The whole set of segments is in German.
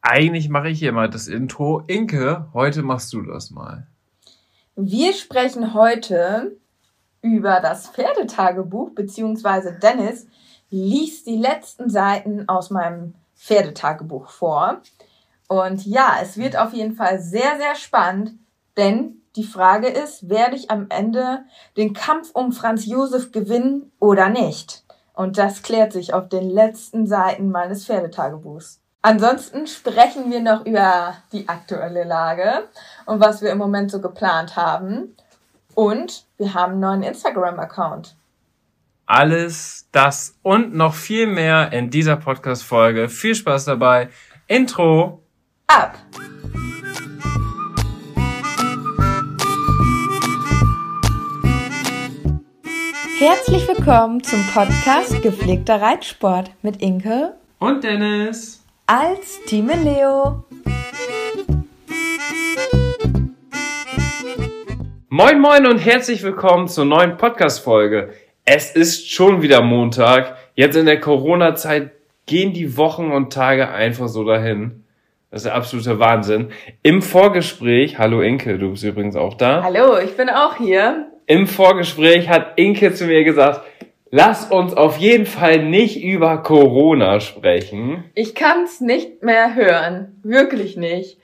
Eigentlich mache ich hier mal das Intro. Inke, heute machst du das mal. Wir sprechen heute über das Pferdetagebuch, beziehungsweise Dennis liest die letzten Seiten aus meinem Pferdetagebuch vor. Und ja, es wird auf jeden Fall sehr, sehr spannend, denn die Frage ist, werde ich am Ende den Kampf um Franz Josef gewinnen oder nicht? Und das klärt sich auf den letzten Seiten meines Pferdetagebuchs. Ansonsten sprechen wir noch über die aktuelle Lage und was wir im Moment so geplant haben. Und wir haben einen neuen Instagram-Account. Alles das und noch viel mehr in dieser Podcast-Folge. Viel Spaß dabei. Intro. Ab. Herzlich willkommen zum Podcast Gepflegter Reitsport mit Inke und Dennis als Team Leo. Moin moin und herzlich willkommen zur neuen Podcast-Folge. Es ist schon wieder Montag. Jetzt in der Corona-Zeit gehen die Wochen und Tage einfach so dahin. Das ist der absolute Wahnsinn. Im Vorgespräch, hallo Inke, du bist übrigens auch da. Hallo, ich bin auch hier. Im Vorgespräch hat Inke zu mir gesagt, Lass uns auf jeden Fall nicht über Corona sprechen. Ich kann's nicht mehr hören. Wirklich nicht.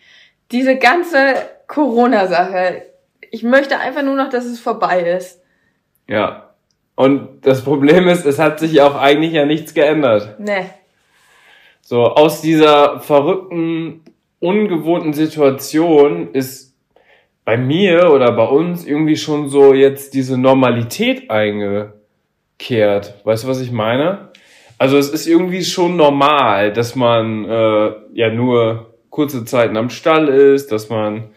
Diese ganze Corona-Sache. Ich möchte einfach nur noch, dass es vorbei ist. Ja. Und das Problem ist, es hat sich auch eigentlich ja nichts geändert. Nee. So, aus dieser verrückten, ungewohnten Situation ist bei mir oder bei uns irgendwie schon so jetzt diese Normalität einge kehrt. Weißt du, was ich meine? Also es ist irgendwie schon normal, dass man äh, ja nur kurze Zeiten am Stall ist, dass man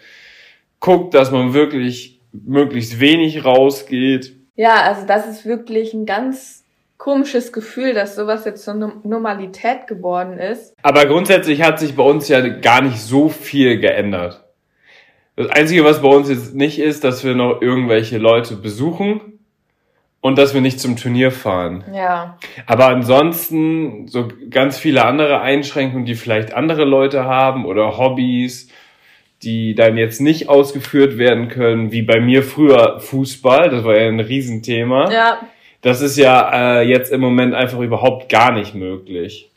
guckt, dass man wirklich möglichst wenig rausgeht. Ja, also das ist wirklich ein ganz komisches Gefühl, dass sowas jetzt zur Normalität geworden ist. Aber grundsätzlich hat sich bei uns ja gar nicht so viel geändert. Das Einzige, was bei uns jetzt nicht ist, dass wir noch irgendwelche Leute besuchen und dass wir nicht zum Turnier fahren. Ja. Aber ansonsten so ganz viele andere Einschränkungen, die vielleicht andere Leute haben oder Hobbys, die dann jetzt nicht ausgeführt werden können, wie bei mir früher Fußball, das war ja ein Riesenthema. Ja. Das ist ja äh, jetzt im Moment einfach überhaupt gar nicht möglich.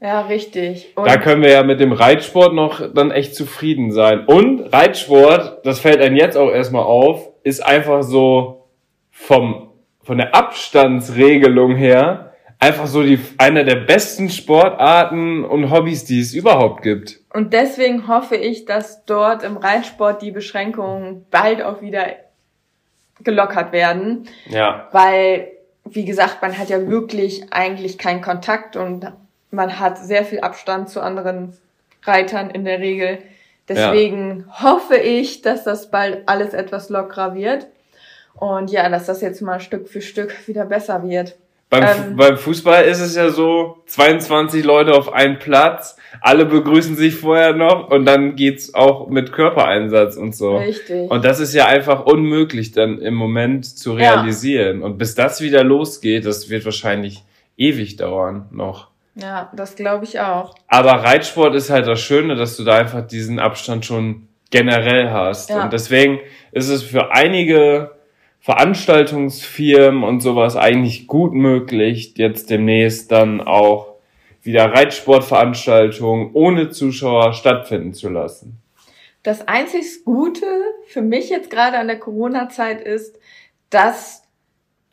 Ja, richtig. Und da können wir ja mit dem Reitsport noch dann echt zufrieden sein. Und Reitsport, das fällt einem jetzt auch erstmal auf, ist einfach so vom von der Abstandsregelung her einfach so die eine der besten Sportarten und Hobbys, die es überhaupt gibt. Und deswegen hoffe ich, dass dort im Reitsport die Beschränkungen bald auch wieder gelockert werden. Ja. Weil, wie gesagt, man hat ja wirklich eigentlich keinen Kontakt und man hat sehr viel Abstand zu anderen Reitern in der Regel. Deswegen ja. hoffe ich, dass das bald alles etwas lockerer wird. Und ja, dass das jetzt mal Stück für Stück wieder besser wird. Beim, ähm, beim Fußball ist es ja so, 22 Leute auf einen Platz, alle begrüßen sich vorher noch und dann geht's auch mit Körpereinsatz und so. Richtig. Und das ist ja einfach unmöglich dann im Moment zu realisieren. Ja. Und bis das wieder losgeht, das wird wahrscheinlich ewig dauern noch. Ja, das glaube ich auch. Aber Reitsport ist halt das Schöne, dass du da einfach diesen Abstand schon generell hast. Ja. Und deswegen ist es für einige Veranstaltungsfirmen und sowas eigentlich gut möglich, jetzt demnächst dann auch wieder Reitsportveranstaltungen ohne Zuschauer stattfinden zu lassen. Das einzig Gute für mich jetzt gerade an der Corona-Zeit ist, dass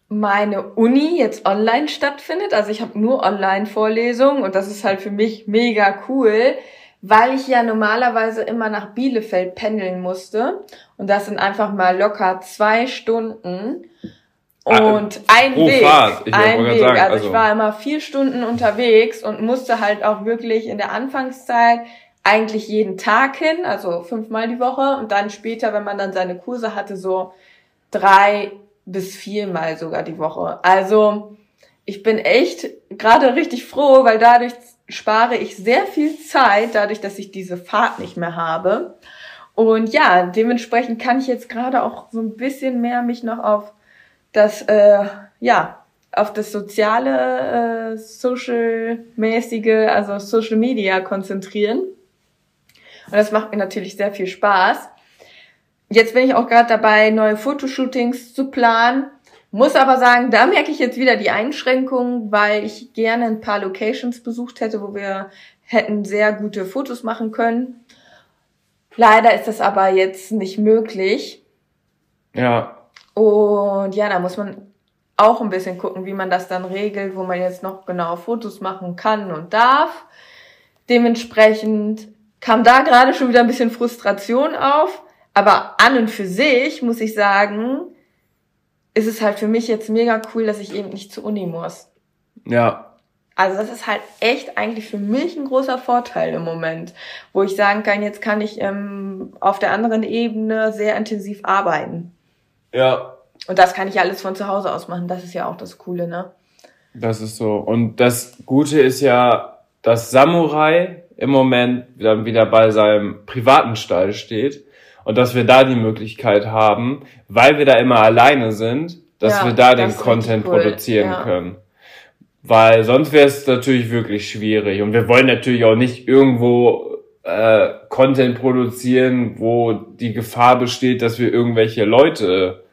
meine Uni jetzt online stattfindet. Also ich habe nur Online-Vorlesungen und das ist halt für mich mega cool, weil ich ja normalerweise immer nach Bielefeld pendeln musste. Und das sind einfach mal locker zwei Stunden. Und ein pro Weg, Fahrt. Ich ein Weg. Sagen, also, also ich war immer vier Stunden unterwegs und musste halt auch wirklich in der Anfangszeit eigentlich jeden Tag hin, also fünfmal die Woche und dann später, wenn man dann seine Kurse hatte, so drei bis viermal sogar die Woche. Also ich bin echt gerade richtig froh, weil dadurch spare ich sehr viel Zeit, dadurch, dass ich diese Fahrt nicht mehr habe. Und ja, dementsprechend kann ich jetzt gerade auch so ein bisschen mehr mich noch auf das, äh, ja, auf das soziale, äh, social-mäßige, also Social Media konzentrieren. Und das macht mir natürlich sehr viel Spaß. Jetzt bin ich auch gerade dabei, neue Fotoshootings zu planen. Muss aber sagen, da merke ich jetzt wieder die Einschränkungen, weil ich gerne ein paar Locations besucht hätte, wo wir hätten sehr gute Fotos machen können. Leider ist das aber jetzt nicht möglich. Ja. Und ja, da muss man auch ein bisschen gucken, wie man das dann regelt, wo man jetzt noch genau Fotos machen kann und darf. Dementsprechend kam da gerade schon wieder ein bisschen Frustration auf. Aber an und für sich muss ich sagen, ist es halt für mich jetzt mega cool, dass ich eben nicht zur Uni muss. Ja. Also das ist halt echt eigentlich für mich ein großer Vorteil im Moment, wo ich sagen kann, jetzt kann ich ähm, auf der anderen Ebene sehr intensiv arbeiten. Ja. Und das kann ich alles von zu Hause aus machen. Das ist ja auch das Coole, ne? Das ist so. Und das Gute ist ja, dass Samurai im Moment dann wieder bei seinem privaten Stall steht und dass wir da die Möglichkeit haben, weil wir da immer alleine sind, dass ja, wir da den Content cool. produzieren ja. können. Weil sonst wäre es natürlich wirklich schwierig. Und wir wollen natürlich auch nicht irgendwo äh, Content produzieren, wo die Gefahr besteht, dass wir irgendwelche Leute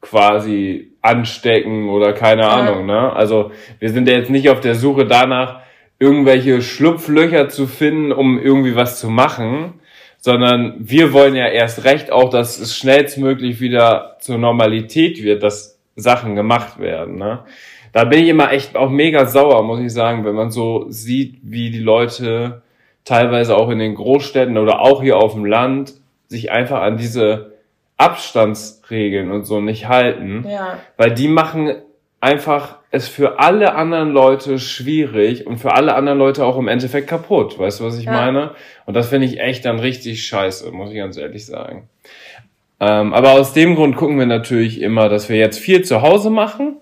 quasi anstecken oder keine ja. Ahnung. Ne? Also wir sind ja jetzt nicht auf der Suche danach, irgendwelche Schlupflöcher zu finden, um irgendwie was zu machen, sondern wir wollen ja erst recht auch, dass es schnellstmöglich wieder zur Normalität wird, dass Sachen gemacht werden. Ne? Da bin ich immer echt auch mega sauer, muss ich sagen, wenn man so sieht, wie die Leute teilweise auch in den Großstädten oder auch hier auf dem Land sich einfach an diese Abstandsregeln und so nicht halten, ja. weil die machen einfach es für alle anderen Leute schwierig und für alle anderen Leute auch im Endeffekt kaputt. Weißt du, was ich ja. meine? Und das finde ich echt dann richtig scheiße, muss ich ganz ehrlich sagen. Ähm, aber aus dem Grund gucken wir natürlich immer, dass wir jetzt viel zu Hause machen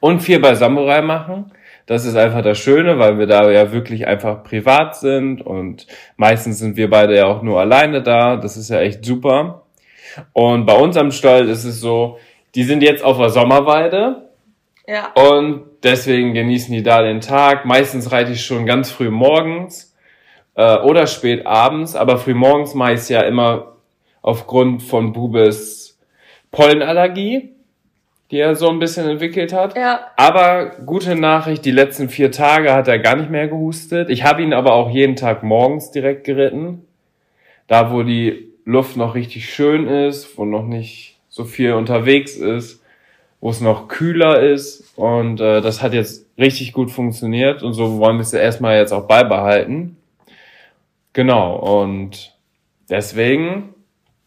und viel bei Samurai machen. Das ist einfach das Schöne, weil wir da ja wirklich einfach privat sind und meistens sind wir beide ja auch nur alleine da. Das ist ja echt super. Und bei uns am Stall ist es so, die sind jetzt auf der Sommerweide. Ja. Und deswegen genießen die da den Tag. Meistens reite ich schon ganz früh morgens äh, oder spät abends, aber früh morgens mache ich es ja immer aufgrund von Bubes Pollenallergie, die er so ein bisschen entwickelt hat. Ja. Aber gute Nachricht, die letzten vier Tage hat er gar nicht mehr gehustet. Ich habe ihn aber auch jeden Tag morgens direkt geritten. Da, wo die Luft noch richtig schön ist, wo noch nicht so viel unterwegs ist, wo es noch kühler ist. Und äh, das hat jetzt richtig gut funktioniert und so wollen wir es erstmal jetzt auch beibehalten. Genau, und deswegen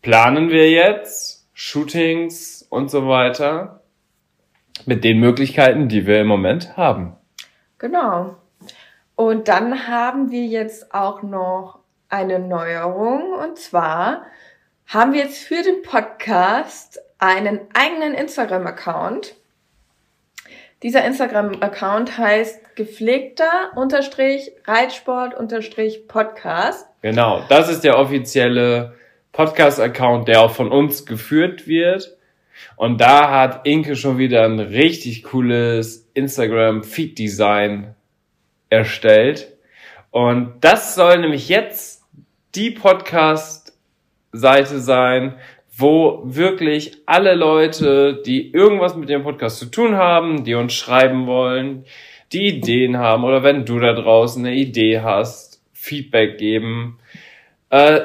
planen wir jetzt Shootings und so weiter mit den Möglichkeiten, die wir im Moment haben. Genau. Und dann haben wir jetzt auch noch eine Neuerung und zwar haben wir jetzt für den Podcast einen eigenen Instagram-Account. Dieser Instagram-Account heißt gepflegter unterstrich Reitsport unterstrich Podcast. Genau, das ist der offizielle Podcast-Account, der auch von uns geführt wird. Und da hat Inke schon wieder ein richtig cooles Instagram-Feed-Design erstellt. Und das soll nämlich jetzt die Podcast Seite sein, wo wirklich alle Leute, die irgendwas mit dem Podcast zu tun haben, die uns schreiben wollen, die Ideen haben oder wenn du da draußen eine Idee hast, Feedback geben, äh,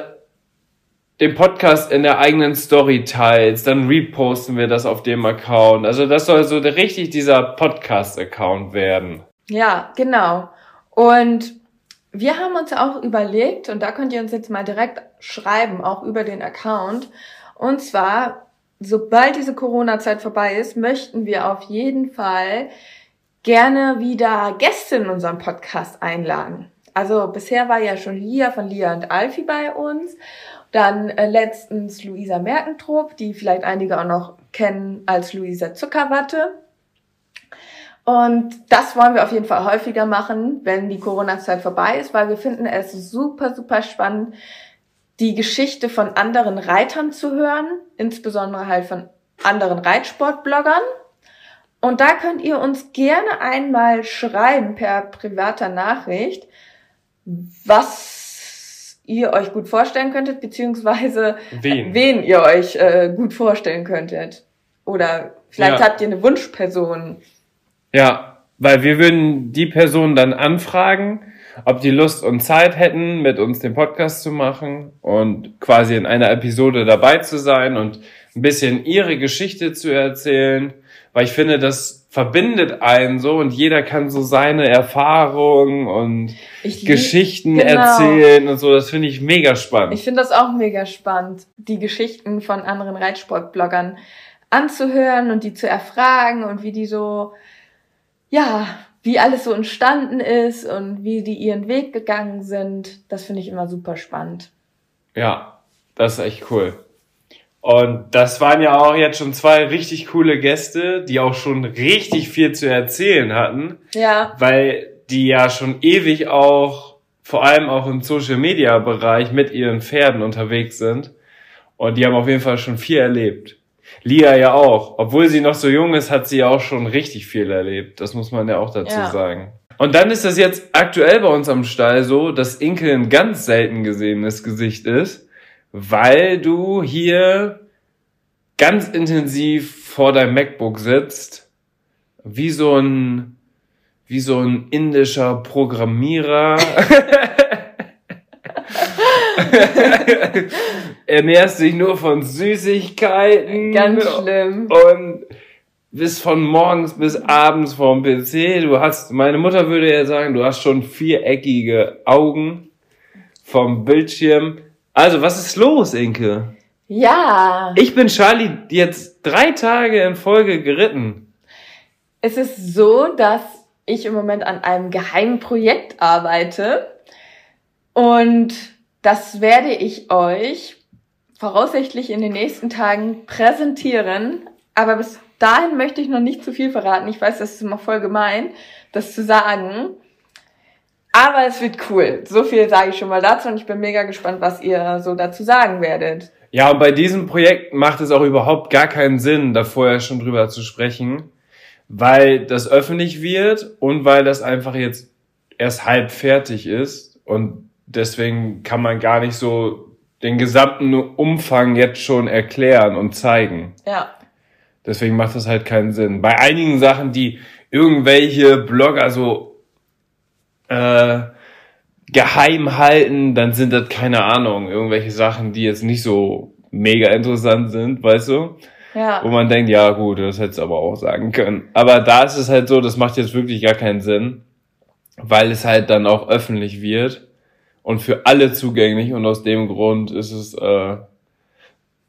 den Podcast in der eigenen Story teilst, dann reposten wir das auf dem Account. Also das soll so richtig dieser Podcast-Account werden. Ja, genau. Und wir haben uns auch überlegt, und da könnt ihr uns jetzt mal direkt schreiben, auch über den Account. Und zwar sobald diese Corona-Zeit vorbei ist, möchten wir auf jeden Fall gerne wieder Gäste in unserem Podcast einladen. Also bisher war ja schon Lia von Lia und Alfie bei uns. Dann äh, letztens Luisa Merkentrup, die vielleicht einige auch noch kennen als Luisa Zuckerwatte. Und das wollen wir auf jeden Fall häufiger machen, wenn die Corona-Zeit vorbei ist, weil wir finden es super, super spannend, die Geschichte von anderen Reitern zu hören, insbesondere halt von anderen Reitsportbloggern. Und da könnt ihr uns gerne einmal schreiben per privater Nachricht, was ihr euch gut vorstellen könntet, beziehungsweise wen, wen ihr euch äh, gut vorstellen könntet. Oder vielleicht ja. habt ihr eine Wunschperson. Ja, weil wir würden die Person dann anfragen, ob die Lust und Zeit hätten, mit uns den Podcast zu machen und quasi in einer Episode dabei zu sein und ein bisschen ihre Geschichte zu erzählen, weil ich finde, das verbindet einen so und jeder kann so seine Erfahrungen und ich Geschichten genau. erzählen und so. Das finde ich mega spannend. Ich finde das auch mega spannend, die Geschichten von anderen Reitsportbloggern anzuhören und die zu erfragen und wie die so, ja, wie alles so entstanden ist und wie die ihren Weg gegangen sind. Das finde ich immer super spannend. Ja, das ist echt cool. Und das waren ja auch jetzt schon zwei richtig coole Gäste, die auch schon richtig viel zu erzählen hatten. Ja. Weil die ja schon ewig auch, vor allem auch im Social Media Bereich mit ihren Pferden unterwegs sind. Und die haben auf jeden Fall schon viel erlebt. Lia ja auch. Obwohl sie noch so jung ist, hat sie ja auch schon richtig viel erlebt. Das muss man ja auch dazu ja. sagen. Und dann ist das jetzt aktuell bei uns am Stall so, dass Inke ein ganz selten gesehenes Gesicht ist weil du hier ganz intensiv vor deinem MacBook sitzt, wie so ein, wie so ein indischer Programmierer. Ernährst dich nur von Süßigkeiten. Ganz schlimm. Und bist von morgens bis abends vorm PC. Du hast, meine Mutter würde ja sagen, du hast schon viereckige Augen vom Bildschirm. Also, was ist los, Inke? Ja. Ich bin Charlie jetzt drei Tage in Folge geritten. Es ist so, dass ich im Moment an einem geheimen Projekt arbeite. Und das werde ich euch voraussichtlich in den nächsten Tagen präsentieren. Aber bis dahin möchte ich noch nicht zu viel verraten. Ich weiß, das ist immer voll gemein, das zu sagen. Aber es wird cool. So viel sage ich schon mal dazu und ich bin mega gespannt, was ihr so dazu sagen werdet. Ja, und bei diesem Projekt macht es auch überhaupt gar keinen Sinn, da vorher schon drüber zu sprechen, weil das öffentlich wird und weil das einfach jetzt erst halb fertig ist und deswegen kann man gar nicht so den gesamten Umfang jetzt schon erklären und zeigen. Ja. Deswegen macht das halt keinen Sinn. Bei einigen Sachen, die irgendwelche Blogger so äh, geheim halten, dann sind das keine Ahnung, irgendwelche Sachen, die jetzt nicht so mega interessant sind, weißt du? Ja. Wo man denkt, ja gut, das hättest du aber auch sagen können. Aber da ist es halt so, das macht jetzt wirklich gar keinen Sinn, weil es halt dann auch öffentlich wird und für alle zugänglich und aus dem Grund ist es äh,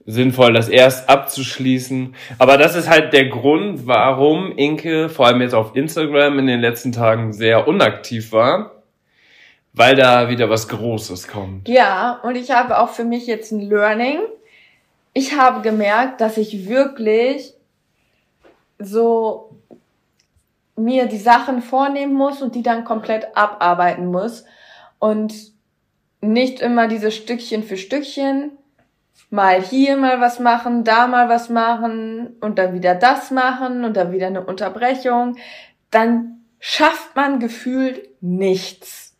sinnvoll, das erst abzuschließen. Aber das ist halt der Grund, warum Inke vor allem jetzt auf Instagram in den letzten Tagen sehr unaktiv war, weil da wieder was Großes kommt. Ja, und ich habe auch für mich jetzt ein Learning. Ich habe gemerkt, dass ich wirklich so mir die Sachen vornehmen muss und die dann komplett abarbeiten muss und nicht immer diese Stückchen für Stückchen mal hier mal was machen, da mal was machen und dann wieder das machen und dann wieder eine Unterbrechung, dann schafft man gefühlt nichts.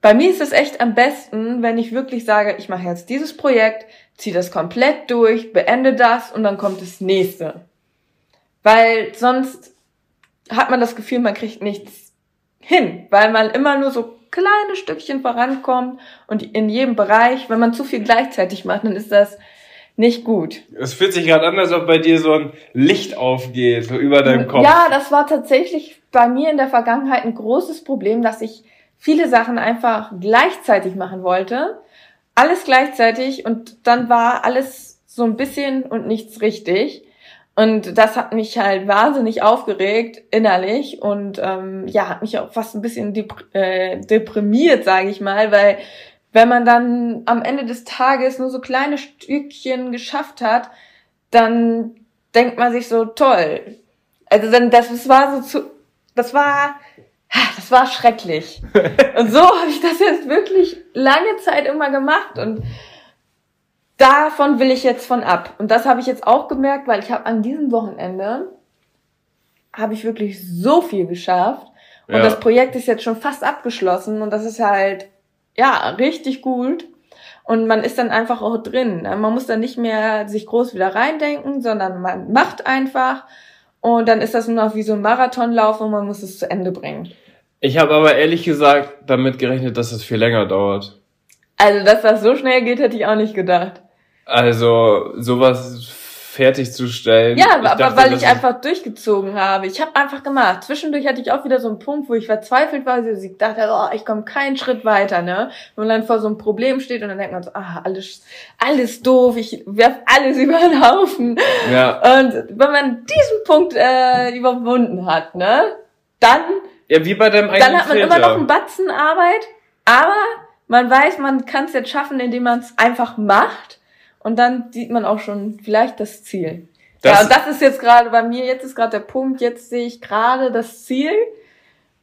Bei mir ist es echt am besten, wenn ich wirklich sage, ich mache jetzt dieses Projekt, ziehe das komplett durch, beende das und dann kommt das nächste. Weil sonst hat man das Gefühl, man kriegt nichts hin, weil man immer nur so kleine Stückchen vorankommt und in jedem Bereich, wenn man zu viel gleichzeitig macht, dann ist das nicht gut. Es fühlt sich gerade an, als ob bei dir so ein Licht aufgeht, so über deinem Kopf. Ja, das war tatsächlich bei mir in der Vergangenheit ein großes Problem, dass ich viele Sachen einfach gleichzeitig machen wollte. Alles gleichzeitig und dann war alles so ein bisschen und nichts richtig. Und das hat mich halt wahnsinnig aufgeregt innerlich und ähm, ja, hat mich auch fast ein bisschen dep äh, deprimiert, sage ich mal, weil wenn man dann am Ende des Tages nur so kleine Stückchen geschafft hat, dann denkt man sich so toll. Also dann das, das war so zu, das war das war schrecklich. und so habe ich das jetzt wirklich lange Zeit immer gemacht und davon will ich jetzt von ab. Und das habe ich jetzt auch gemerkt, weil ich habe an diesem Wochenende habe ich wirklich so viel geschafft und ja. das Projekt ist jetzt schon fast abgeschlossen und das ist halt ja richtig gut und man ist dann einfach auch drin. Man muss dann nicht mehr sich groß wieder reindenken, sondern man macht einfach und dann ist das nur noch wie so ein Marathonlauf und man muss es zu Ende bringen. Ich habe aber ehrlich gesagt damit gerechnet, dass es viel länger dauert. Also, dass das so schnell geht, hätte ich auch nicht gedacht. Also, sowas fertigzustellen. Ja, aber dachte, weil ich einfach durchgezogen habe. Ich habe einfach gemacht. Zwischendurch hatte ich auch wieder so einen Punkt, wo ich verzweifelt war. Ich dachte, oh, ich komme keinen Schritt weiter, ne? Und dann vor so einem Problem steht und dann denkt man so, ah, alles, alles doof, ich werf alles über den Haufen. Ja. Und wenn man diesen Punkt äh, überwunden hat, ne, dann. Ja, wie bei deinem eigenen Dann hat man Filter. immer noch einen Batzen Arbeit, aber man weiß, man kann es jetzt schaffen, indem man es einfach macht und dann sieht man auch schon vielleicht das Ziel. Das ja, und das ist jetzt gerade bei mir, jetzt ist gerade der Punkt, jetzt sehe ich gerade das Ziel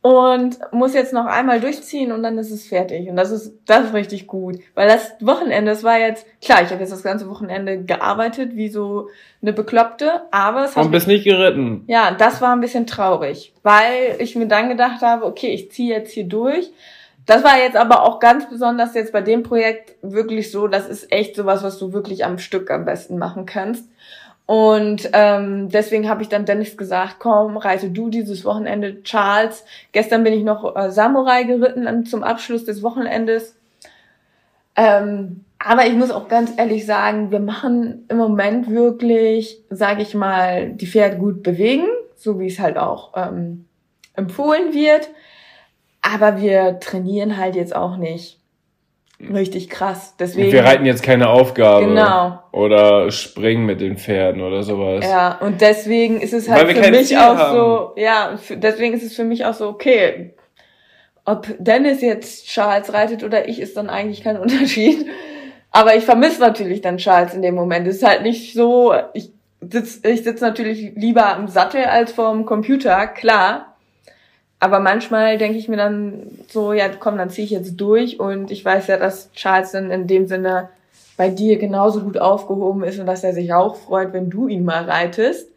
und muss jetzt noch einmal durchziehen und dann ist es fertig. Und das ist, das ist richtig gut. Weil das Wochenende, das war jetzt, klar, ich habe jetzt das ganze Wochenende gearbeitet, wie so eine Bekloppte, aber es hat. Und bist nicht geritten. Ja, das war ein bisschen traurig, weil ich mir dann gedacht habe, okay, ich ziehe jetzt hier durch das war jetzt aber auch ganz besonders jetzt bei dem Projekt wirklich so, das ist echt sowas, was du wirklich am Stück am besten machen kannst. Und ähm, deswegen habe ich dann Dennis gesagt, komm, reite du dieses Wochenende Charles. Gestern bin ich noch äh, Samurai geritten zum Abschluss des Wochenendes. Ähm, aber ich muss auch ganz ehrlich sagen, wir machen im Moment wirklich, sage ich mal, die Pferde gut bewegen, so wie es halt auch ähm, empfohlen wird. Aber wir trainieren halt jetzt auch nicht richtig krass. Deswegen. Wir reiten jetzt keine Aufgabe. Genau. Oder springen mit den Pferden oder sowas. Ja, und deswegen ist es halt für mich Ziel auch haben. so, ja, deswegen ist es für mich auch so, okay, ob Dennis jetzt Charles reitet oder ich, ist dann eigentlich kein Unterschied. Aber ich vermisse natürlich dann Charles in dem Moment. Es ist halt nicht so, ich sitze ich sitz natürlich lieber im Sattel als vorm Computer, klar. Aber manchmal denke ich mir dann so, ja, komm, dann ziehe ich jetzt durch und ich weiß ja, dass Charles dann in dem Sinne bei dir genauso gut aufgehoben ist und dass er sich auch freut, wenn du ihn mal reitest.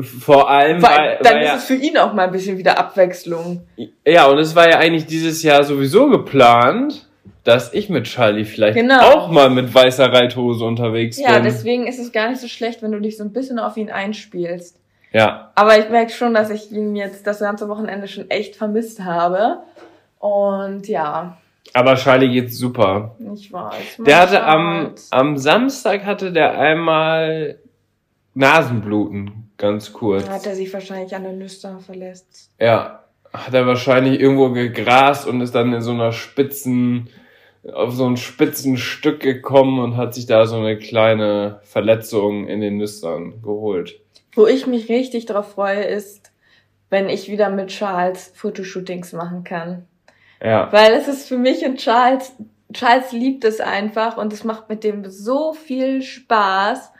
Vor allem, weil, weil dann weil ist ja, es für ihn auch mal ein bisschen wieder Abwechslung. Ja, und es war ja eigentlich dieses Jahr sowieso geplant, dass ich mit Charlie vielleicht genau. auch mal mit weißer Reithose unterwegs ja, bin. Ja, deswegen ist es gar nicht so schlecht, wenn du dich so ein bisschen auf ihn einspielst. Ja. Aber ich merke schon, dass ich ihn jetzt das ganze Wochenende schon echt vermisst habe. Und ja. Aber Charlie geht's super. Ich weiß. Der hatte am, am Samstag hatte der einmal Nasenbluten, ganz kurz. Hat er sich wahrscheinlich an den Nüstern verletzt. Ja. Hat er wahrscheinlich irgendwo gegrast und ist dann in so einer spitzen, auf so ein spitzen Stück gekommen und hat sich da so eine kleine Verletzung in den Nüstern geholt. Wo ich mich richtig drauf freue, ist, wenn ich wieder mit Charles Fotoshootings machen kann. Ja. Weil es ist für mich und Charles, Charles liebt es einfach und es macht mit dem so viel Spaß.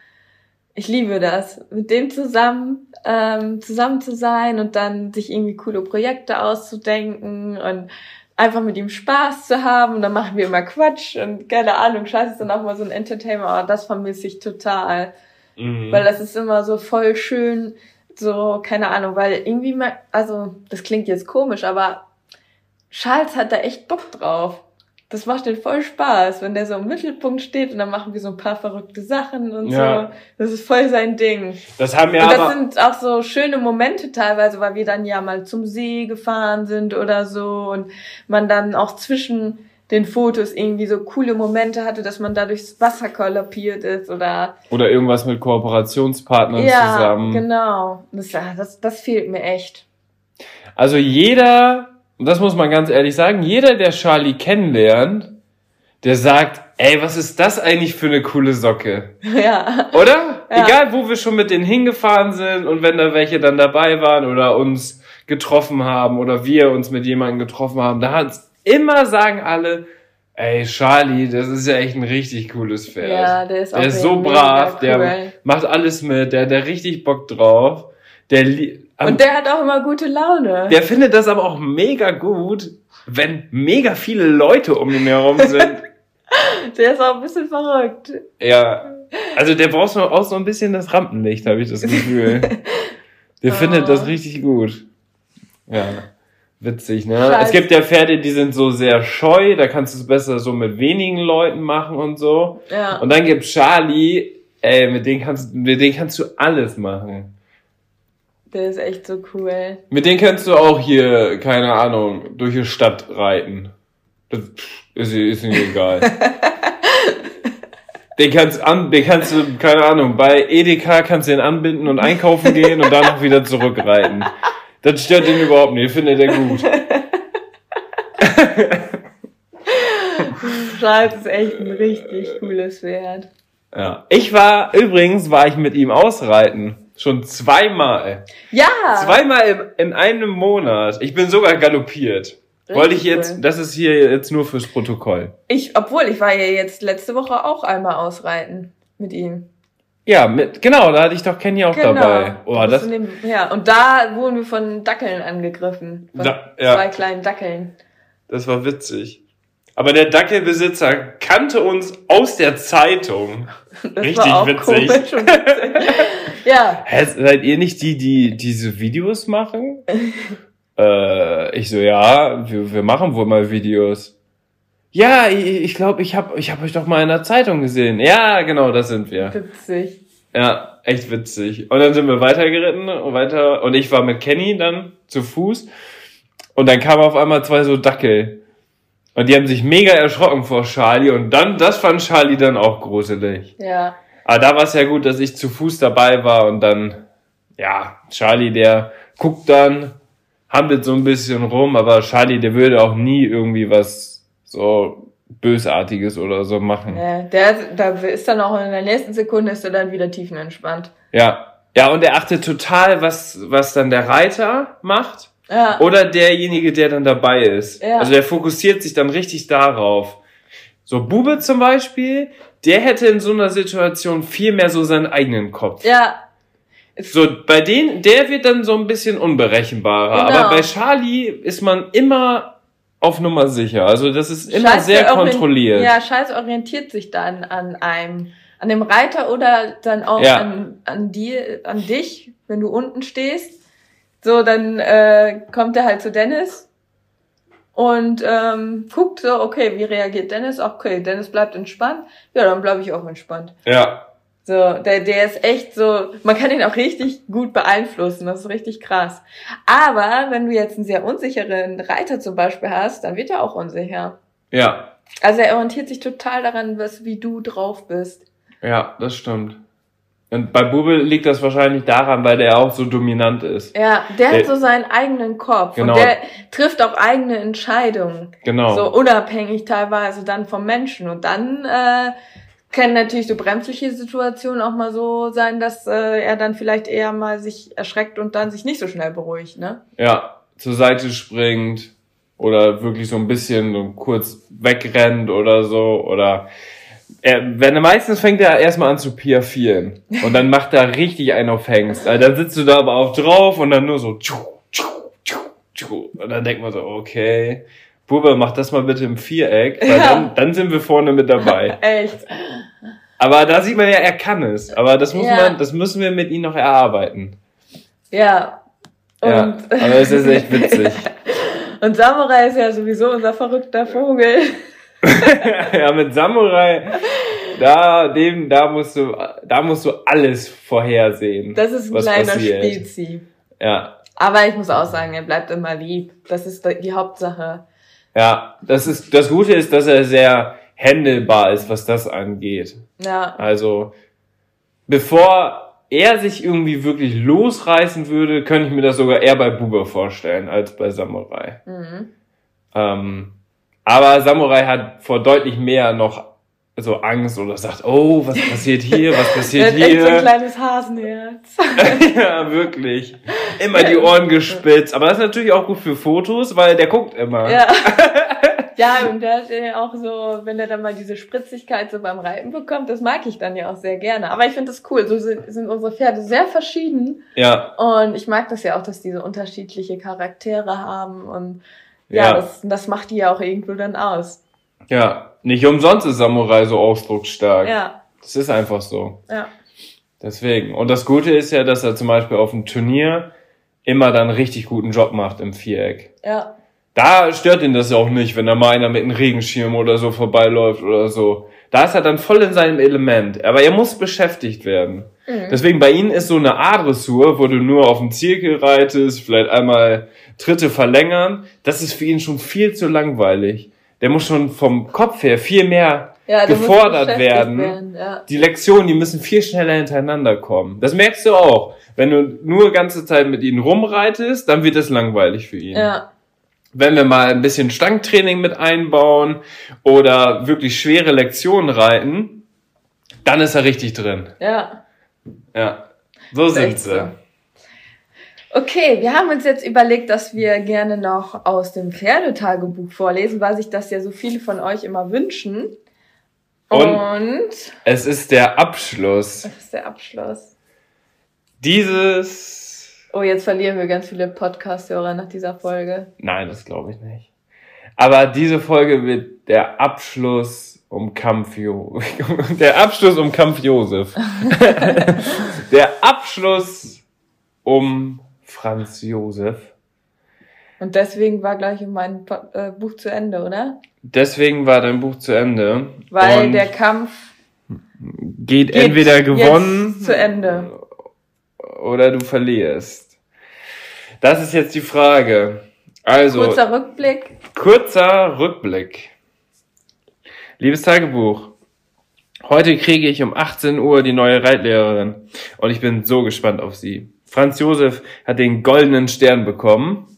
Ich liebe das, mit dem zusammen ähm, zusammen zu sein und dann sich irgendwie coole Projekte auszudenken und einfach mit ihm Spaß zu haben. Und dann machen wir immer Quatsch und keine Ahnung, Scheiße ist dann auch mal so ein Entertainment, aber das vermisse ich total. Mhm. Weil das ist immer so voll schön, so, keine Ahnung, weil irgendwie, also, das klingt jetzt komisch, aber Charles hat da echt Bock drauf. Das macht den voll Spaß, wenn der so im Mittelpunkt steht und dann machen wir so ein paar verrückte Sachen und ja. so. Das ist voll sein Ding. Das haben wir Und das sind auch so schöne Momente teilweise, weil wir dann ja mal zum See gefahren sind oder so und man dann auch zwischen den Fotos irgendwie so coole Momente hatte, dass man da durchs Wasser kollabiert ist oder. Oder irgendwas mit Kooperationspartnern ja, zusammen. Ja, genau. Das, das, das fehlt mir echt. Also jeder, und das muss man ganz ehrlich sagen, jeder, der Charlie kennenlernt, der sagt, ey, was ist das eigentlich für eine coole Socke? Ja. Oder? Ja. Egal, wo wir schon mit denen hingefahren sind und wenn da welche dann dabei waren oder uns getroffen haben oder wir uns mit jemandem getroffen haben, da hat's immer sagen alle, ey, Charlie, das ist ja echt ein richtig cooles Pferd. Ja, der ist auch Der ist so brav, cool. der macht alles mit, der hat der richtig Bock drauf. Der und der hat auch immer gute Laune. Der findet das aber auch mega gut, wenn mega viele Leute um ihn herum sind. der ist auch ein bisschen verrückt. Ja. Also der braucht so auch so ein bisschen das Rampenlicht, habe ich das Gefühl. der oh. findet das richtig gut. Ja. Witzig, ne? Scheiße. Es gibt ja Pferde, die sind so sehr scheu, da kannst du es besser so mit wenigen Leuten machen und so. Ja. Und dann gibt Charlie, ey, mit dem kannst, mit dem kannst du alles machen. Der ist echt so cool. Mit dem kannst du auch hier, keine Ahnung, durch die Stadt reiten. Das ist, ist mir egal. den kannst an, den kannst du, keine Ahnung, bei Edeka kannst du den anbinden und einkaufen gehen und dann noch wieder zurückreiten. Das stört ihn überhaupt nicht, findet er gut. Scheiße, ist echt ein richtig cooles Pferd. Ja. Ich war, übrigens war ich mit ihm ausreiten. Schon zweimal. Ja. Zweimal im, in einem Monat. Ich bin sogar galoppiert. Richtig Wollte ich jetzt, das ist hier jetzt nur fürs Protokoll. Ich, obwohl, ich war ja jetzt letzte Woche auch einmal ausreiten mit ihm. Ja, mit, genau, da hatte ich doch Kenny auch genau. dabei. Oh, das, dem, ja, und da wurden wir von Dackeln angegriffen. Von da, ja. zwei kleinen Dackeln. Das war witzig. Aber der Dackelbesitzer kannte uns aus der Zeitung. Das Richtig war auch witzig. Witzig. ja. Hä, seid ihr nicht die, die diese Videos machen? äh, ich so, ja, wir, wir machen wohl mal Videos. Ja, ich, glaube, ich habe ich hab euch doch mal in der Zeitung gesehen. Ja, genau, das sind wir. Witzig. Ja, echt witzig. Und dann sind wir weitergeritten und weiter. Und ich war mit Kenny dann zu Fuß. Und dann kamen auf einmal zwei so Dackel. Und die haben sich mega erschrocken vor Charlie und dann, das fand Charlie dann auch gruselig. Ja. Aber da war es ja gut, dass ich zu Fuß dabei war und dann, ja, Charlie, der guckt dann, handelt so ein bisschen rum, aber Charlie, der würde auch nie irgendwie was so Bösartiges oder so machen. Ja, der, da ist dann auch in der nächsten Sekunde ist er dann wieder tiefenentspannt. Ja. Ja, und er achtet total, was, was dann der Reiter macht. Ja. Oder derjenige, der dann dabei ist. Ja. Also der fokussiert sich dann richtig darauf. So Bube zum Beispiel, der hätte in so einer Situation viel mehr so seinen eigenen Kopf. Ja. So, bei denen, der wird dann so ein bisschen unberechenbarer. Genau. Aber bei Charlie ist man immer auf Nummer sicher. Also das ist immer Scheiß sehr kontrolliert. Ja, Scheiß orientiert sich dann an einem, an dem Reiter oder dann auch ja. an, an dir, an dich, wenn du unten stehst. So, dann äh, kommt er halt zu Dennis und ähm, guckt so, okay, wie reagiert Dennis? Okay, Dennis bleibt entspannt. Ja, dann bleibe ich auch entspannt. Ja. So, der, der ist echt so, man kann ihn auch richtig gut beeinflussen, das ist richtig krass. Aber wenn du jetzt einen sehr unsicheren Reiter zum Beispiel hast, dann wird er auch unsicher. Ja. Also er orientiert sich total daran, was, wie du drauf bist. Ja, das stimmt. Und bei Bubel liegt das wahrscheinlich daran, weil der auch so dominant ist. Ja, der, der hat so seinen eigenen Kopf genau. und der trifft auch eigene Entscheidungen. Genau. So unabhängig teilweise dann vom Menschen. Und dann äh, können natürlich so bremsliche Situationen auch mal so sein, dass äh, er dann vielleicht eher mal sich erschreckt und dann sich nicht so schnell beruhigt, ne? Ja, zur Seite springt oder wirklich so ein bisschen so kurz wegrennt oder so oder er, wenn er meistens fängt er erstmal an zu piafieren und dann macht er richtig einen auf Hengst. Also dann sitzt du da aber auch drauf und dann nur so tschu, tschu, tschu, tschu. und dann denkt man so, okay, Bube, mach das mal bitte im Viereck, weil ja. dann, dann sind wir vorne mit dabei. Echt. Aber da sieht man ja, er kann es. Aber das muss ja. man, das müssen wir mit ihm noch erarbeiten. Ja. Und ja, aber es ist echt witzig. und Samurai ist ja sowieso unser verrückter Vogel. ja, mit Samurai, da, dem, da musst du, da musst du alles vorhersehen. Das ist ein kleiner passiert. Spezi. Ja. Aber ich muss auch sagen, er bleibt immer lieb. Das ist die Hauptsache. Ja, das ist, das Gute ist, dass er sehr händelbar ist, was das angeht. Ja. Also, bevor er sich irgendwie wirklich losreißen würde, könnte ich mir das sogar eher bei Buber vorstellen als bei Samurai. Mhm. Ähm, Aber Samurai hat vor deutlich mehr noch so Angst oder sagt, oh, was passiert hier, was passiert hier. Echt so ein kleines Hasenherz. ja, wirklich. Immer die Ohren gespitzt. Aber das ist natürlich auch gut für Fotos, weil der guckt immer. Ja. ja, und der hat ja auch so, wenn er dann mal diese Spritzigkeit so beim Reiten bekommt, das mag ich dann ja auch sehr gerne. Aber ich finde das cool. So sind, sind unsere Pferde sehr verschieden. Ja. Und ich mag das ja auch, dass die so unterschiedliche Charaktere haben und ja, ja. Das, das macht die ja auch irgendwo dann aus. Ja, nicht umsonst ist Samurai so ausdrucksstark. Ja. Das ist einfach so. Ja. Deswegen. Und das Gute ist ja, dass er zum Beispiel auf dem Turnier immer dann richtig guten Job macht im Viereck. Ja. Da stört ihn das ja auch nicht, wenn da mal einer mit einem Regenschirm oder so vorbeiläuft oder so. Da ist er dann voll in seinem Element. Aber er muss beschäftigt werden. Mhm. Deswegen bei ihnen ist so eine A-Dressur, wo du nur auf dem Zirkel reitest, vielleicht einmal Tritte verlängern. Das ist für ihn schon viel zu langweilig der muss schon vom Kopf her viel mehr ja, gefordert werden. werden ja. Die Lektionen, die müssen viel schneller hintereinander kommen. Das merkst du auch. Wenn du nur ganze Zeit mit ihnen rumreitest, dann wird es langweilig für ihn. Ja. Wenn wir mal ein bisschen Stangtraining mit einbauen oder wirklich schwere Lektionen reiten, dann ist er richtig drin. Ja. Ja. So sind sie. So. Okay, wir haben uns jetzt überlegt, dass wir gerne noch aus dem Pferdetagebuch vorlesen, weil sich das ja so viele von euch immer wünschen. Und, Und es ist der Abschluss. Es ist der Abschluss. Dieses. Oh, jetzt verlieren wir ganz viele Podcast-Hörer nach dieser Folge. Nein, das glaube ich nicht. Aber diese Folge wird der Abschluss um Kampf jo der Abschluss um Kampf Josef. der Abschluss um Franz Josef. Und deswegen war gleich mein äh, Buch zu Ende, oder? Deswegen war dein Buch zu Ende. Weil der Kampf geht, geht entweder gewonnen zu Ende oder du verlierst. Das ist jetzt die Frage. Also kurzer Rückblick. Kurzer Rückblick. Liebes Tagebuch. Heute kriege ich um 18 Uhr die neue Reitlehrerin und ich bin so gespannt auf sie. Franz Josef hat den goldenen Stern bekommen.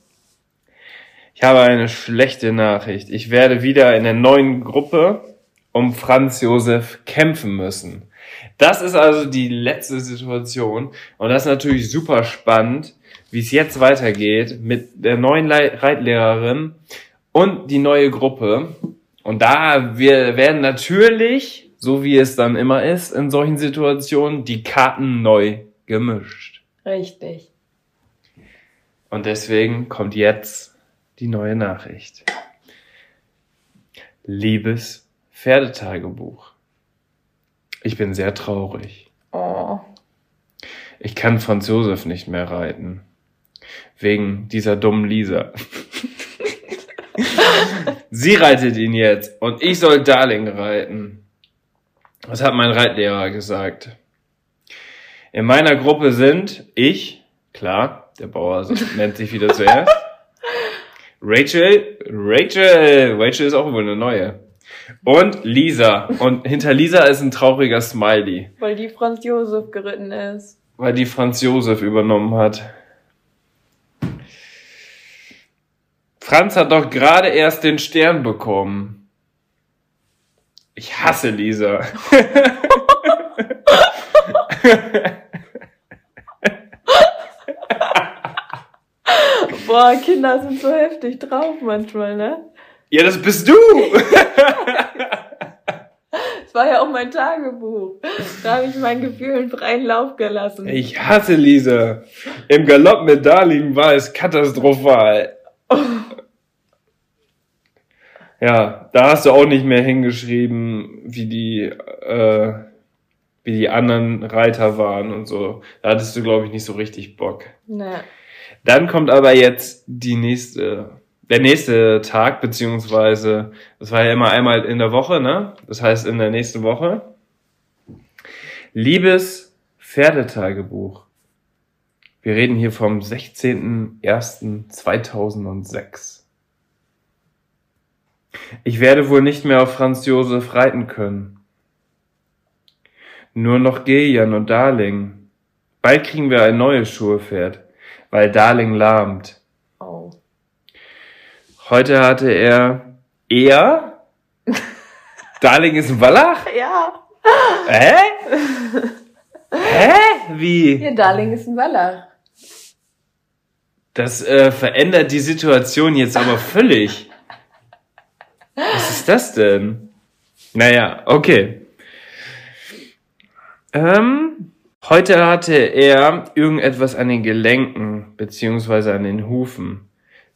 Ich habe eine schlechte Nachricht. Ich werde wieder in der neuen Gruppe um Franz Josef kämpfen müssen. Das ist also die letzte Situation und das ist natürlich super spannend, wie es jetzt weitergeht mit der neuen Reitlehrerin und die neue Gruppe. Und da wir werden natürlich, so wie es dann immer ist in solchen Situationen, die Karten neu gemischt. Richtig. Und deswegen kommt jetzt die neue Nachricht. Liebes Pferdetagebuch. Ich bin sehr traurig. Oh. Ich kann Franz Josef nicht mehr reiten. Wegen dieser dummen Lisa. Sie reitet ihn jetzt und ich soll Darling reiten. Das hat mein Reitlehrer gesagt. In meiner Gruppe sind ich, klar, der Bauer nennt sich wieder zuerst. Rachel, Rachel, Rachel ist auch wohl eine neue. Und Lisa. Und hinter Lisa ist ein trauriger Smiley. Weil die Franz Josef geritten ist. Weil die Franz Josef übernommen hat. Franz hat doch gerade erst den Stern bekommen. Ich hasse Lisa. Boah, Kinder sind so heftig drauf manchmal, ne? Ja, das bist du! Das war ja auch mein Tagebuch. Da habe ich meinen Gefühlen freien Lauf gelassen. Ich hasse Lisa. Im Galopp mit Darling war es katastrophal. Ja, da hast du auch nicht mehr hingeschrieben, wie die, äh, wie die anderen Reiter waren und so. Da hattest du, glaube ich, nicht so richtig Bock. Nee. Dann kommt aber jetzt die nächste, der nächste Tag, beziehungsweise, das war ja immer einmal in der Woche, ne? Das heißt in der nächsten Woche. Liebes Pferdetagebuch. Wir reden hier vom 16.01.2006. Ich werde wohl nicht mehr auf Franz Josef reiten können. Nur noch Gillian und Darling. Bald kriegen wir ein neues Schulpferd weil Darling lahmt. Heute hatte er Er? Darling ist ein Wallach? Ja. Hä? Hä? Wie? Ja, Darling ist ein Wallach. Das äh, verändert die Situation jetzt aber völlig. Was ist das denn? Naja, okay. Ähm, heute hatte er irgendetwas an den Gelenken beziehungsweise an den Hufen.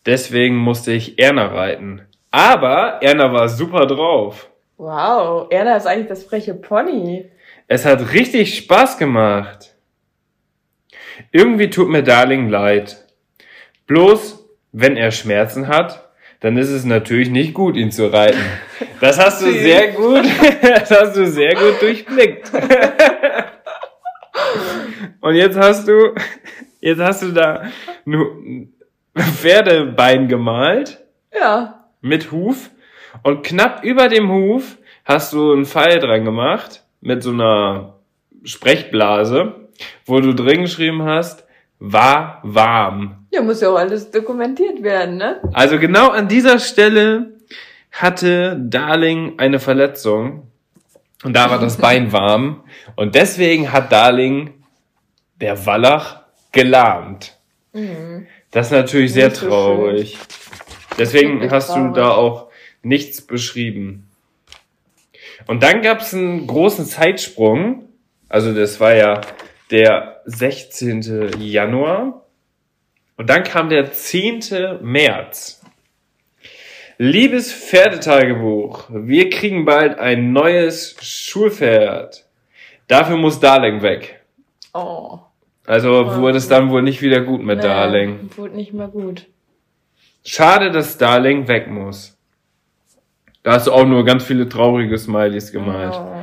Deswegen musste ich Erna reiten. Aber Erna war super drauf. Wow, Erna ist eigentlich das freche Pony. Es hat richtig Spaß gemacht. Irgendwie tut mir Darling leid. Bloß, wenn er Schmerzen hat, dann ist es natürlich nicht gut, ihn zu reiten. Das hast du sehr gut, das hast du sehr gut durchblickt. Und jetzt hast du, jetzt hast du da ein Pferdebein gemalt. Ja. Mit Huf. Und knapp über dem Huf hast du einen Pfeil dran gemacht mit so einer Sprechblase, wo du drin geschrieben hast, war warm. Ja, muss ja auch alles dokumentiert werden, ne? Also genau an dieser Stelle hatte Darling eine Verletzung und da war das Bein warm und deswegen hat Darling der Wallach gelahmt. Mhm. Das ist natürlich sehr so traurig. Schön. Deswegen hast traurig. du da auch nichts beschrieben. Und dann gab es einen großen Zeitsprung. Also das war ja der 16. Januar. Und dann kam der 10. März. Liebes Pferdetagebuch, wir kriegen bald ein neues Schulpferd. Dafür muss Darling weg. Oh. Also oh. wurde es dann wohl nicht wieder gut mit naja, Darling. Wurde nicht mehr gut. Schade, dass Darling weg muss. Da hast du auch nur ganz viele traurige Smileys gemalt. Oh.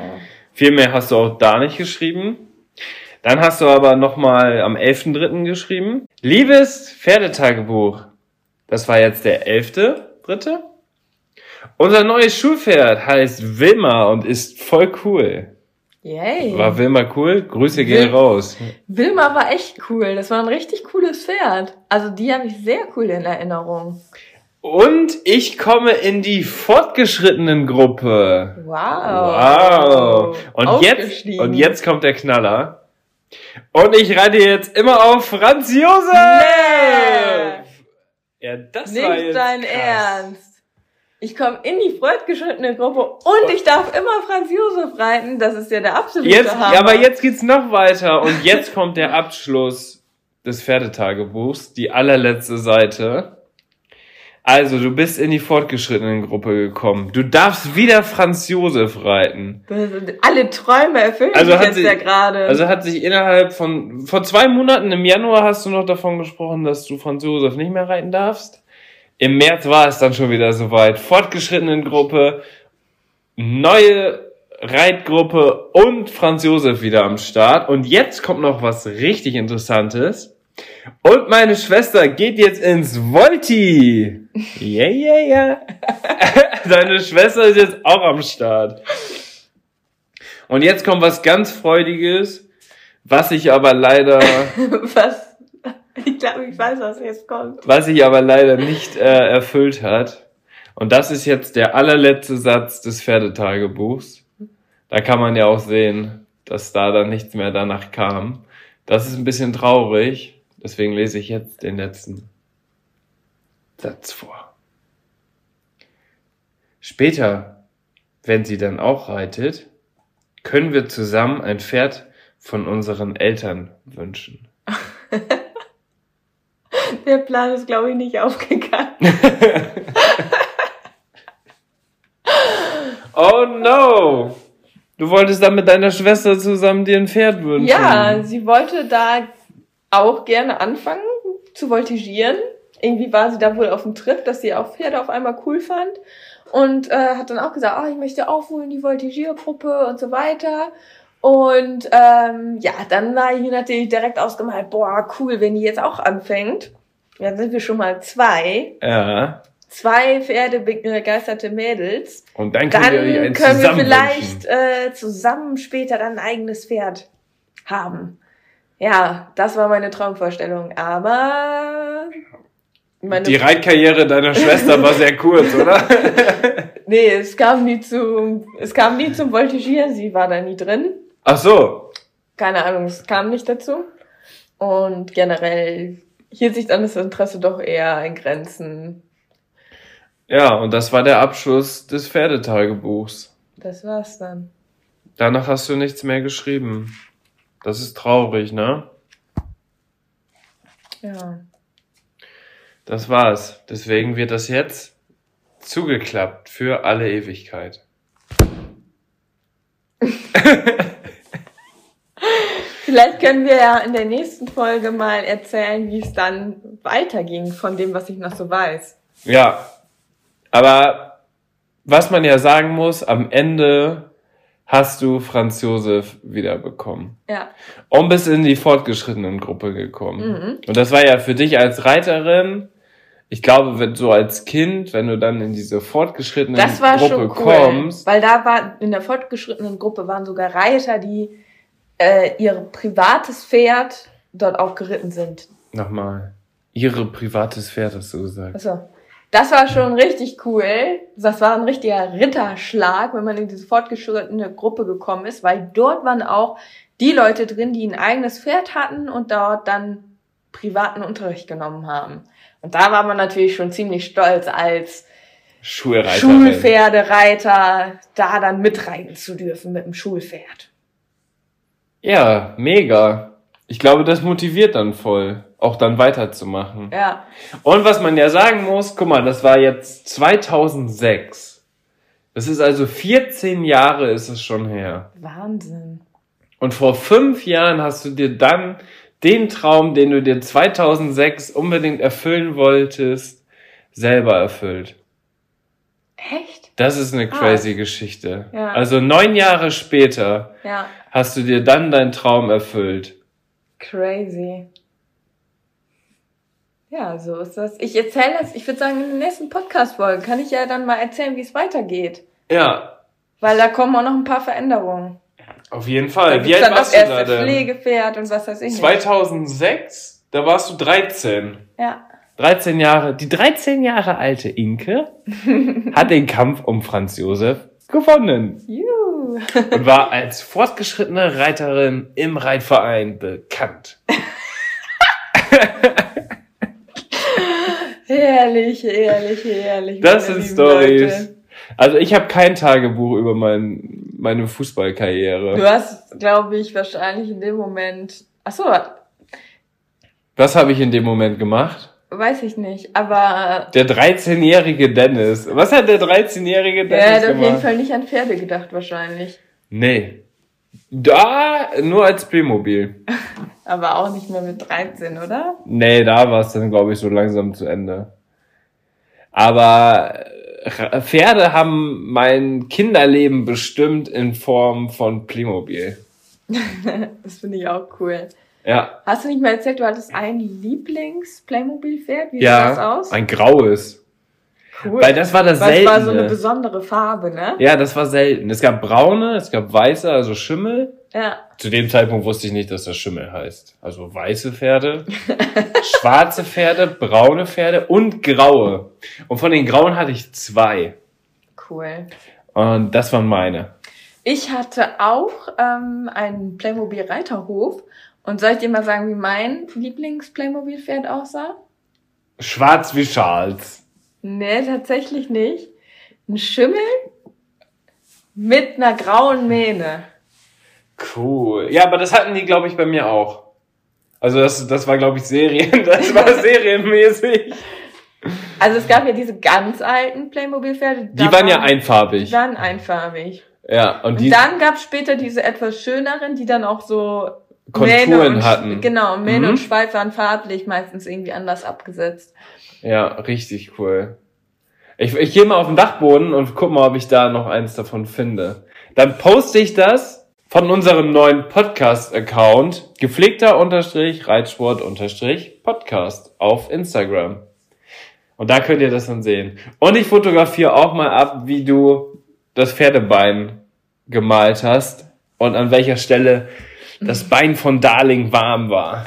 Viel mehr hast du auch da nicht geschrieben. Dann hast du aber nochmal am 11.3. geschrieben. Liebes Pferdetagebuch. Das war jetzt der 11.3. Unser neues Schulpferd heißt Wilma und ist voll cool. Yay. War Wilma cool? Grüße gehen Wil raus. Wilma war echt cool. Das war ein richtig cooles Pferd. Also die habe ich sehr cool in Erinnerung. Und ich komme in die fortgeschrittenen Gruppe. Wow. Wow. Und jetzt, und jetzt kommt der Knaller. Und ich reite jetzt immer auf Franz Josef. Nee. Ja, das Nicht war jetzt dein krass. Ernst. Ich komme in die fortgeschrittene Gruppe und ich darf immer Franz Josef reiten. Das ist ja der absolute jetzt, Hammer. Aber jetzt geht's noch weiter und jetzt kommt der Abschluss des Pferdetagebuchs, die allerletzte Seite. Also, du bist in die fortgeschrittenen Gruppe gekommen. Du darfst wieder Franz Josef reiten. Alle Träume erfüllen also sich jetzt sich, ja gerade. Also hat sich innerhalb von, vor zwei Monaten im Januar hast du noch davon gesprochen, dass du Franz Josef nicht mehr reiten darfst. Im März war es dann schon wieder soweit. Fortgeschrittenen Gruppe, neue Reitgruppe und Franz Josef wieder am Start. Und jetzt kommt noch was richtig Interessantes. Und meine Schwester geht jetzt ins Volti. Yeah, yeah, yeah. Deine Schwester ist jetzt auch am Start. Und jetzt kommt was ganz Freudiges, was ich aber leider. was? Ich glaube, ich weiß, was jetzt kommt. Was sich aber leider nicht äh, erfüllt hat. Und das ist jetzt der allerletzte Satz des Pferdetagebuchs. Da kann man ja auch sehen, dass da dann nichts mehr danach kam. Das ist ein bisschen traurig. Deswegen lese ich jetzt den letzten Satz vor. Später, wenn sie dann auch reitet, können wir zusammen ein Pferd von unseren Eltern wünschen. Der Plan ist, glaube ich, nicht aufgegangen. oh no! Du wolltest dann mit deiner Schwester zusammen dir ein Pferd wünschen. Ja, sie wollte da auch gerne anfangen zu voltigieren. Irgendwie war sie da wohl auf dem Trip, dass sie auch Pferde auf einmal cool fand. Und äh, hat dann auch gesagt, ah, ich möchte auch wohl in die Voltigiergruppe und so weiter. Und ähm, ja, dann war ich natürlich direkt ausgemalt, boah, cool, wenn die jetzt auch anfängt. Dann sind wir schon mal zwei. Ja. Zwei pferdebegeisterte Mädels. Und dann können, dann wir, können wir vielleicht äh, zusammen später dann ein eigenes Pferd haben. Ja, das war meine Traumvorstellung. Aber meine Die Reitkarriere deiner Schwester war sehr kurz, oder? Nee, es kam nie zu, es kam nie zum Voltigieren, sie war da nie drin. Ach so. Keine Ahnung, es kam nicht dazu. Und generell hielt sich dann das Interesse doch eher in Grenzen. Ja, und das war der Abschluss des Pferdetagebuchs. Das war's dann. Danach hast du nichts mehr geschrieben. Das ist traurig, ne? Ja. Das war's. Deswegen wird das jetzt zugeklappt für alle Ewigkeit. Vielleicht können wir ja in der nächsten Folge mal erzählen, wie es dann weiterging von dem, was ich noch so weiß. Ja. Aber was man ja sagen muss, am Ende hast du Franz Josef wiederbekommen. Ja. Und bist in die fortgeschrittenen Gruppe gekommen. Mhm. Und das war ja für dich als Reiterin, ich glaube, wenn so als Kind, wenn du dann in diese fortgeschrittenen das war Gruppe schon cool, kommst. Weil da war, in der fortgeschrittenen Gruppe waren sogar Reiter, die äh, ihr privates Pferd dort auch geritten sind. Nochmal. Ihre privates Pferd, hast du gesagt. Achso. Das war schon richtig cool. Das war ein richtiger Ritterschlag, wenn man in diese fortgeschrittene Gruppe gekommen ist, weil dort waren auch die Leute drin, die ein eigenes Pferd hatten und dort dann privaten Unterricht genommen haben. Und da war man natürlich schon ziemlich stolz als Schulpferdereiter, da dann mitreiten zu dürfen mit dem Schulpferd. Ja, mega. Ich glaube, das motiviert dann voll auch dann weiterzumachen. Ja. Und was man ja sagen muss, guck mal, das war jetzt 2006. Das ist also 14 Jahre ist es schon her. Wahnsinn. Und vor fünf Jahren hast du dir dann den Traum, den du dir 2006 unbedingt erfüllen wolltest, selber erfüllt. Echt? Das ist eine crazy ah. Geschichte. Ja. Also neun Jahre später ja. hast du dir dann deinen Traum erfüllt. Crazy. Ja, so ist das. Ich erzähle das, ich würde sagen, in den nächsten Podcast-Folgen kann ich ja dann mal erzählen, wie es weitergeht. Ja. Weil da kommen auch noch ein paar Veränderungen. Auf jeden Fall. Da wie alt warst du da denn? Pflegepferd und was weiß ich 2006? Da warst du 13. Ja. 13 Jahre. Die 13 Jahre alte Inke hat den Kampf um Franz Josef gewonnen. Juhu. und war als fortgeschrittene Reiterin im Reitverein bekannt. Herrlich, herrlich, herrlich. Das sind Stories. Also ich habe kein Tagebuch über mein, meine Fußballkarriere. Du hast, glaube ich, wahrscheinlich in dem Moment. Ach so. Was habe ich in dem Moment gemacht? Weiß ich nicht, aber. Der 13-jährige Dennis. Was hat der 13-jährige Dennis gemacht? Er hat auf jeden Fall nicht an Pferde gedacht, wahrscheinlich. Nee. Da nur als Playmobil. Aber auch nicht mehr mit 13, oder? Nee, da war es dann, glaube ich, so langsam zu Ende. Aber äh, Pferde haben mein Kinderleben bestimmt in Form von Playmobil. das finde ich auch cool. Ja. Hast du nicht mal erzählt, du hattest ein Lieblings-Playmobil-Pferd? Wie ja, sieht das aus? Ein graues. Cool. Weil das war das selten. Das war so eine besondere Farbe, ne? Ja, das war selten. Es gab braune, es gab weiße, also Schimmel. Ja. Zu dem Zeitpunkt wusste ich nicht, dass das Schimmel heißt. Also weiße Pferde, schwarze Pferde, braune Pferde und graue. Und von den grauen hatte ich zwei. Cool. Und das waren meine. Ich hatte auch ähm, einen Playmobil Reiterhof. Und soll ich dir mal sagen, wie mein Lieblings-Playmobil-Pferd aussah? Schwarz wie Charles. Nee, tatsächlich nicht. Ein Schimmel mit einer grauen Mähne. Cool. Ja, aber das hatten die, glaube ich, bei mir auch. Also das, das war, glaube ich, Serien. Das war serienmäßig. Also es gab ja diese ganz alten Playmobil-Pferde. Die waren, waren ja einfarbig. Die waren einfarbig. Ja, und, die und dann gab es später diese etwas schöneren, die dann auch so Konturen und, hatten. Genau, Mähne mhm. und Schweif waren farblich meistens irgendwie anders abgesetzt. Ja, richtig cool. Ich, ich gehe mal auf den Dachboden und guck mal, ob ich da noch eins davon finde. Dann poste ich das von unserem neuen Podcast-Account gepflegter Unterstrich Reitsport Unterstrich Podcast auf Instagram. Und da könnt ihr das dann sehen. Und ich fotografiere auch mal ab, wie du das Pferdebein gemalt hast und an welcher Stelle das Bein von Darling warm war.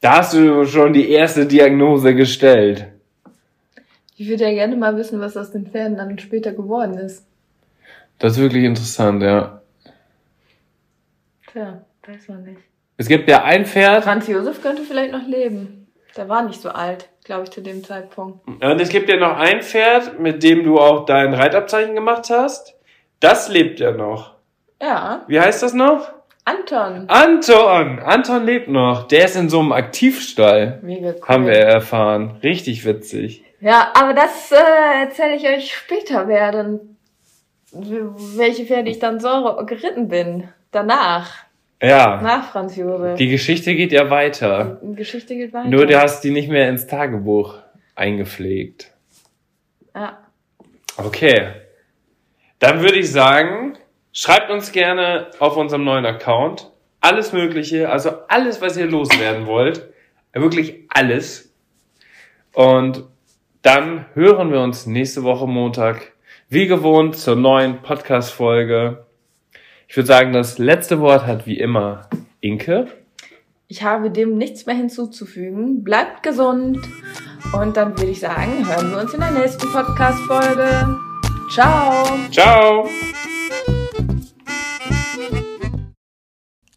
Da hast du schon die erste Diagnose gestellt. Ich würde ja gerne mal wissen, was aus den Pferden dann später geworden ist. Das ist wirklich interessant, ja. Tja, weiß man nicht. Es gibt ja ein Pferd. Franz Josef könnte vielleicht noch leben. Der war nicht so alt, glaube ich, zu dem Zeitpunkt. Und es gibt ja noch ein Pferd, mit dem du auch dein Reitabzeichen gemacht hast. Das lebt ja noch. Ja. Wie heißt das noch? Anton. Anton! Anton lebt noch. Der ist in so einem Aktivstall. Mega cool. Haben wir erfahren. Richtig witzig. Ja, aber das äh, erzähle ich euch später, wer dann, welche Pferde ich dann so geritten bin. Danach. Ja. Nach Franz Josef. Die Geschichte geht ja weiter. Die Geschichte geht weiter. Nur du hast die nicht mehr ins Tagebuch eingepflegt. Ja. Okay. Dann würde ich sagen, schreibt uns gerne auf unserem neuen Account alles Mögliche, also alles, was ihr loswerden wollt. Wirklich alles. Und dann hören wir uns nächste Woche Montag wie gewohnt zur neuen Podcast-Folge. Ich würde sagen, das letzte Wort hat wie immer Inke. Ich habe dem nichts mehr hinzuzufügen. Bleibt gesund. Und dann würde ich sagen, hören wir uns in der nächsten Podcast-Folge. Ciao. Ciao.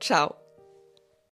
Ciao.